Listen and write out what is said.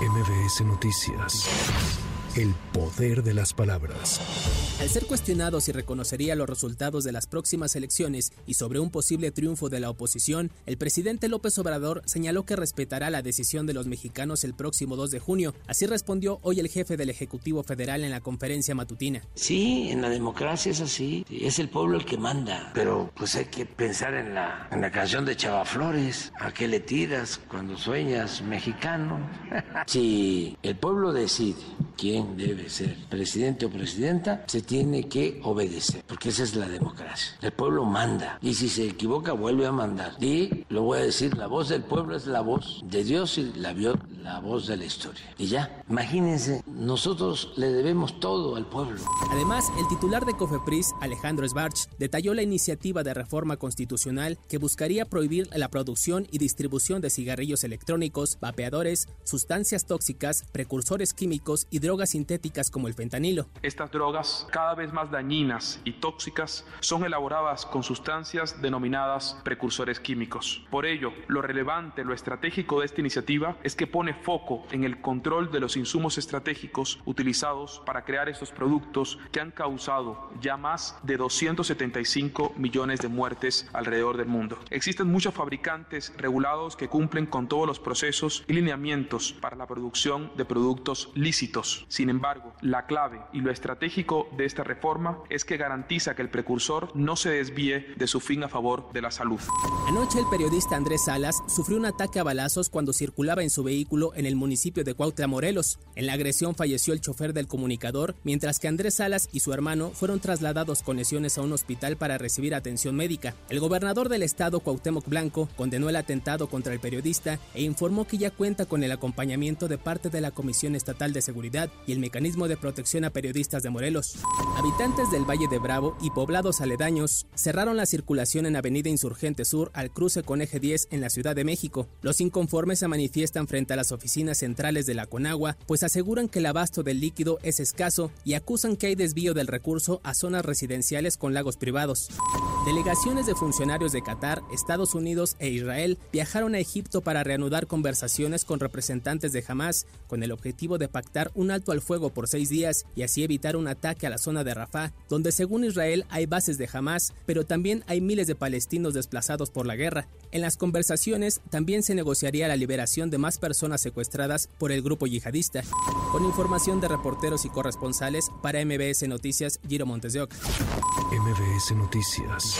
MBS Noticias. El poder de las palabras. Al ser cuestionado si reconocería los resultados de las próximas elecciones y sobre un posible triunfo de la oposición, el presidente López Obrador señaló que respetará la decisión de los mexicanos el próximo 2 de junio. Así respondió hoy el jefe del Ejecutivo Federal en la conferencia matutina. Sí, en la democracia es así. Es el pueblo el que manda. Pero pues hay que pensar en la, en la canción de Chava Flores. ¿A qué le tiras cuando sueñas mexicano? si el pueblo decide quién debe ser presidente o presidenta, se tiene que obedecer, porque esa es la democracia. El pueblo manda y si se equivoca vuelve a mandar. Y lo voy a decir, la voz del pueblo es la voz de Dios y la, la voz de la historia. Y ya, imagínense, nosotros le debemos todo al pueblo. Además, el titular de Cofepris, Alejandro Sbarch, detalló la iniciativa de reforma constitucional que buscaría prohibir la producción y distribución de cigarrillos electrónicos, vapeadores, sustancias tóxicas, precursores químicos y drogas sintéticas como el fentanilo. Estas drogas, cada vez más dañinas y tóxicas, son elaboradas con sustancias denominadas precursores químicos. Por ello, lo relevante, lo estratégico de esta iniciativa es que pone foco en el control de los insumos estratégicos utilizados para crear estos productos que han causado ya más de 275 millones de muertes alrededor del mundo. Existen muchos fabricantes regulados que cumplen con todos los procesos y lineamientos para la producción de productos lícitos sin embargo, la clave y lo estratégico de esta reforma es que garantiza que el precursor no se desvíe de su fin a favor de la salud. Anoche el periodista Andrés Salas sufrió un ataque a balazos cuando circulaba en su vehículo en el municipio de Cuautla, Morelos. En la agresión falleció el chofer del comunicador, mientras que Andrés Salas y su hermano fueron trasladados con lesiones a un hospital para recibir atención médica. El gobernador del estado, Cuauhtémoc Blanco, condenó el atentado contra el periodista e informó que ya cuenta con el acompañamiento de parte de la Comisión Estatal de Seguridad y el Mecanismo de Protección a Periodistas de Morelos. Habitantes del Valle de Bravo y poblados aledaños cerraron la circulación en Avenida Insurgente Sur al cruce con Eje 10 en la Ciudad de México. Los inconformes se manifiestan frente a oficinas centrales de la Conagua, pues aseguran que el abasto del líquido es escaso y acusan que hay desvío del recurso a zonas residenciales con lagos privados. Delegaciones de funcionarios de Qatar, Estados Unidos e Israel viajaron a Egipto para reanudar conversaciones con representantes de Hamas con el objetivo de pactar un alto al fuego por seis días y así evitar un ataque a la zona de Rafah, donde según Israel hay bases de Hamas, pero también hay miles de palestinos desplazados por la guerra. En las conversaciones también se negociaría la liberación de más personas secuestradas por el grupo yihadista. Con información de reporteros y corresponsales para MBS Noticias, Giro Montes de Oca. MBS Noticias.